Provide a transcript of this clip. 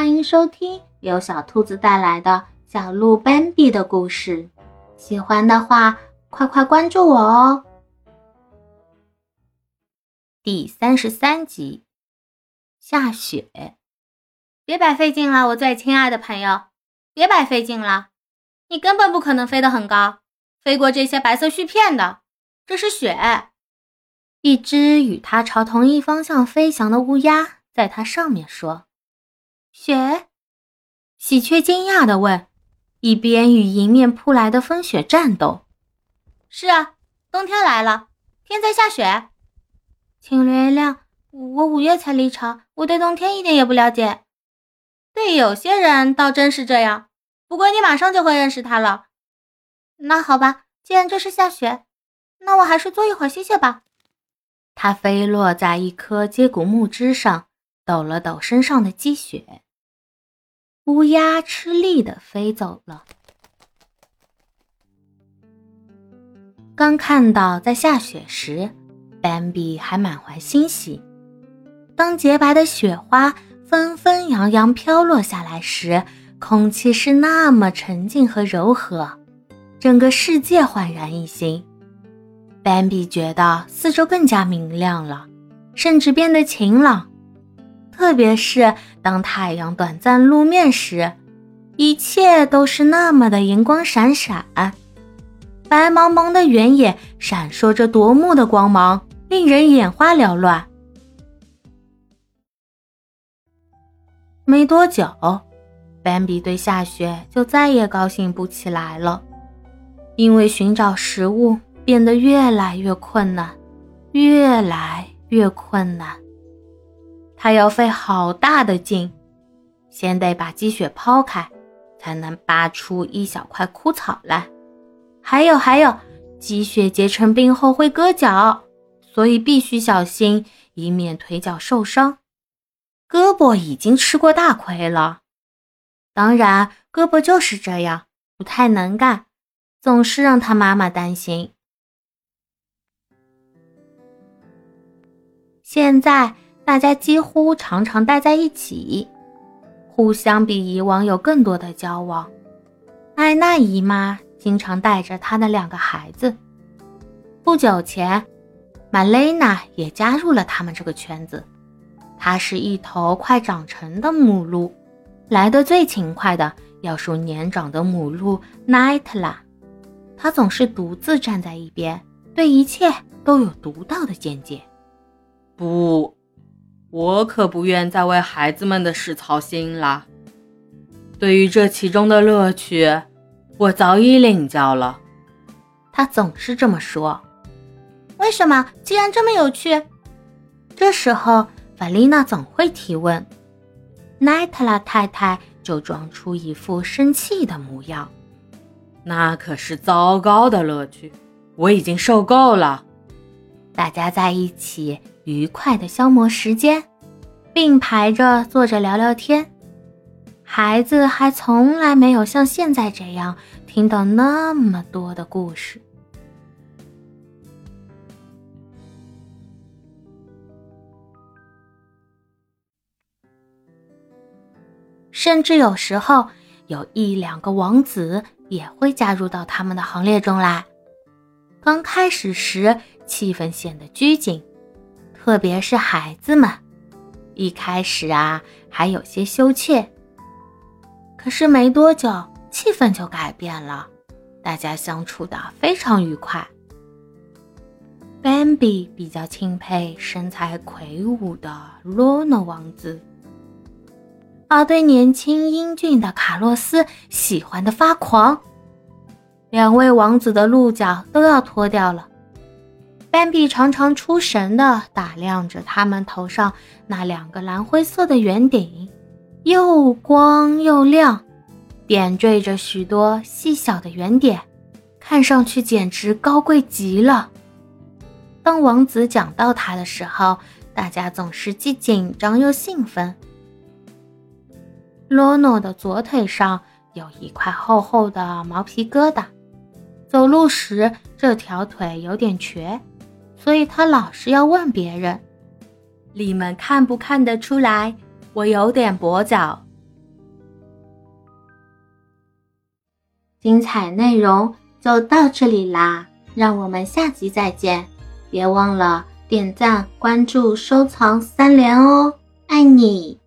欢迎收听由小兔子带来的小鹿斑比的故事。喜欢的话，快快关注我哦！第三十三集，下雪。别白费劲了，我最亲爱的朋友，别白费劲了。你根本不可能飞得很高，飞过这些白色絮片的。这是雪。一只与它朝同一方向飞翔的乌鸦在它上面说。雪，喜鹊惊讶地问，一边与迎面扑来的风雪战斗。是啊，冬天来了，天在下雪。请原谅，我五月才离巢，我对冬天一点也不了解。对有些人倒真是这样，不过你马上就会认识他了。那好吧，既然这是下雪，那我还是坐一会儿歇歇吧。它飞落在一棵接骨木枝上。抖了抖身上的积雪，乌鸦吃力的飞走了。刚看到在下雪时，斑比还满怀欣喜。当洁白的雪花纷纷扬扬飘落下来时，空气是那么沉静和柔和，整个世界焕然一新。斑比觉得四周更加明亮了，甚至变得晴朗。特别是当太阳短暂露面时，一切都是那么的银光闪闪，白茫茫的原野闪烁着夺目的光芒，令人眼花缭乱。没多久，斑比对下雪就再也高兴不起来了，因为寻找食物变得越来越困难，越来越困难。他要费好大的劲，先得把积雪抛开，才能扒出一小块枯草来。还有还有，积雪结成冰后会割脚，所以必须小心，以免腿脚受伤。胳膊已经吃过大亏了，当然胳膊就是这样，不太能干，总是让他妈妈担心。现在。大家几乎常常待在一起，互相比以往有更多的交往。艾娜姨妈经常带着她的两个孩子。不久前，玛蕾娜也加入了他们这个圈子。她是一头快长成的母鹿，来的最勤快的要数年长的母鹿奈特啦。她总是独自站在一边，对一切都有独到的见解。不。我可不愿再为孩子们的事操心了。对于这其中的乐趣，我早已领教了。他总是这么说。为什么？既然这么有趣，这时候法丽娜总会提问，奈特拉太太就装出一副生气的模样。那可是糟糕的乐趣，我已经受够了。大家在一起。愉快的消磨时间，并排着坐着聊聊天。孩子还从来没有像现在这样听到那么多的故事，甚至有时候有一两个王子也会加入到他们的行列中来。刚开始时，气氛显得拘谨。特别是孩子们，一开始啊还有些羞怯，可是没多久气氛就改变了，大家相处的非常愉快。Bambi 比较钦佩身材魁梧的罗诺王子，而对年轻英俊的卡洛斯喜欢的发狂，两位王子的鹿角都要脱掉了。斑比常常出神地打量着他们头上那两个蓝灰色的圆顶，又光又亮，点缀着许多细小的圆点，看上去简直高贵极了。当王子讲到他的时候，大家总是既紧张又兴奋。罗诺的左腿上有一块厚厚的毛皮疙瘩，走路时这条腿有点瘸。所以他老是要问别人。你们看不看得出来我有点跛脚。精彩内容就到这里啦让我们下集再见。别忘了点赞关注收藏三连哦爱你。